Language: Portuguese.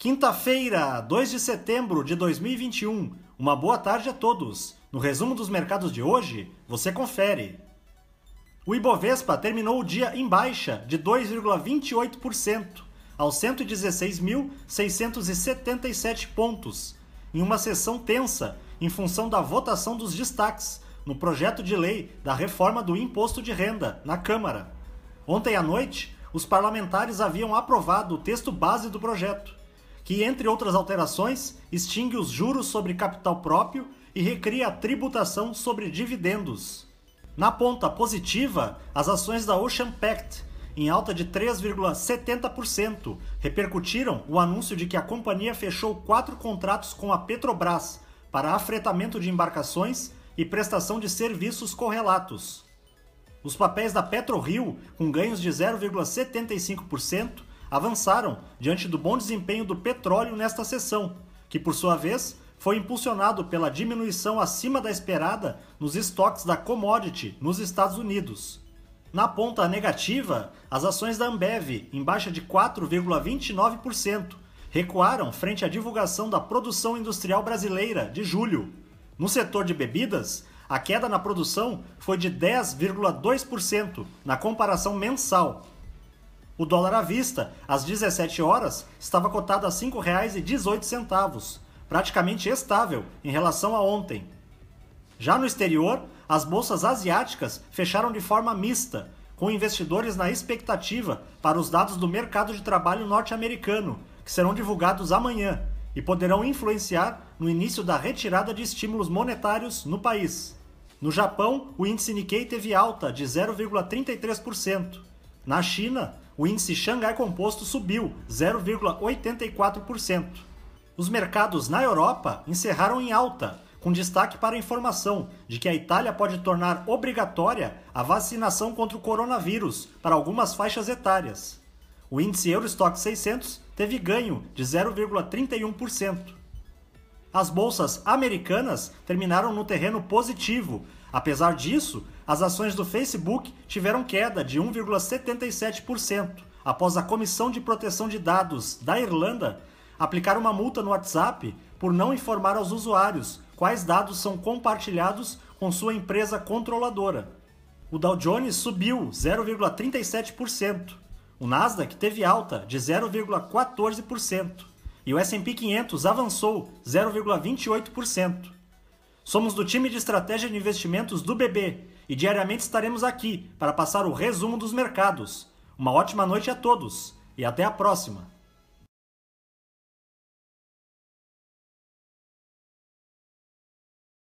Quinta-feira, 2 de setembro de 2021. Uma boa tarde a todos. No resumo dos mercados de hoje, você confere. O Ibovespa terminou o dia em baixa de 2,28% aos 116.677 pontos, em uma sessão tensa em função da votação dos destaques no projeto de lei da reforma do imposto de renda na Câmara. Ontem à noite, os parlamentares haviam aprovado o texto base do projeto que, entre outras alterações, extingue os juros sobre capital próprio e recria a tributação sobre dividendos. Na ponta positiva, as ações da Ocean Pact, em alta de 3,70%, repercutiram o anúncio de que a companhia fechou quatro contratos com a Petrobras para afretamento de embarcações e prestação de serviços correlatos. Os papéis da PetroRio, com ganhos de 0,75%, avançaram diante do bom desempenho do petróleo nesta sessão, que por sua vez foi impulsionado pela diminuição acima da esperada nos estoques da commodity nos Estados Unidos. Na ponta negativa, as ações da Ambev, em baixa de 4,29%, recuaram frente à divulgação da produção industrial brasileira de julho. No setor de bebidas, a queda na produção foi de 10,2% na comparação mensal, o dólar à vista, às 17 horas, estava cotado a R$ 5,18, praticamente estável em relação a ontem. Já no exterior, as bolsas asiáticas fecharam de forma mista, com investidores na expectativa para os dados do mercado de trabalho norte-americano, que serão divulgados amanhã e poderão influenciar no início da retirada de estímulos monetários no país. No Japão, o índice Nikkei teve alta de 0,33%. Na China, o índice Xangai Composto subiu 0,84%. Os mercados na Europa encerraram em alta, com destaque para a informação de que a Itália pode tornar obrigatória a vacinação contra o coronavírus para algumas faixas etárias. O índice Eurostock 600 teve ganho de 0,31%. As bolsas americanas terminaram no terreno positivo. Apesar disso, as ações do Facebook tiveram queda de 1,77% após a Comissão de Proteção de Dados da Irlanda aplicar uma multa no WhatsApp por não informar aos usuários quais dados são compartilhados com sua empresa controladora. O Dow Jones subiu 0,37%, o Nasdaq teve alta de 0,14% e o S&P 500 avançou 0,28%. Somos do time de estratégia de investimentos do BB e diariamente estaremos aqui para passar o resumo dos mercados. Uma ótima noite a todos e até a próxima!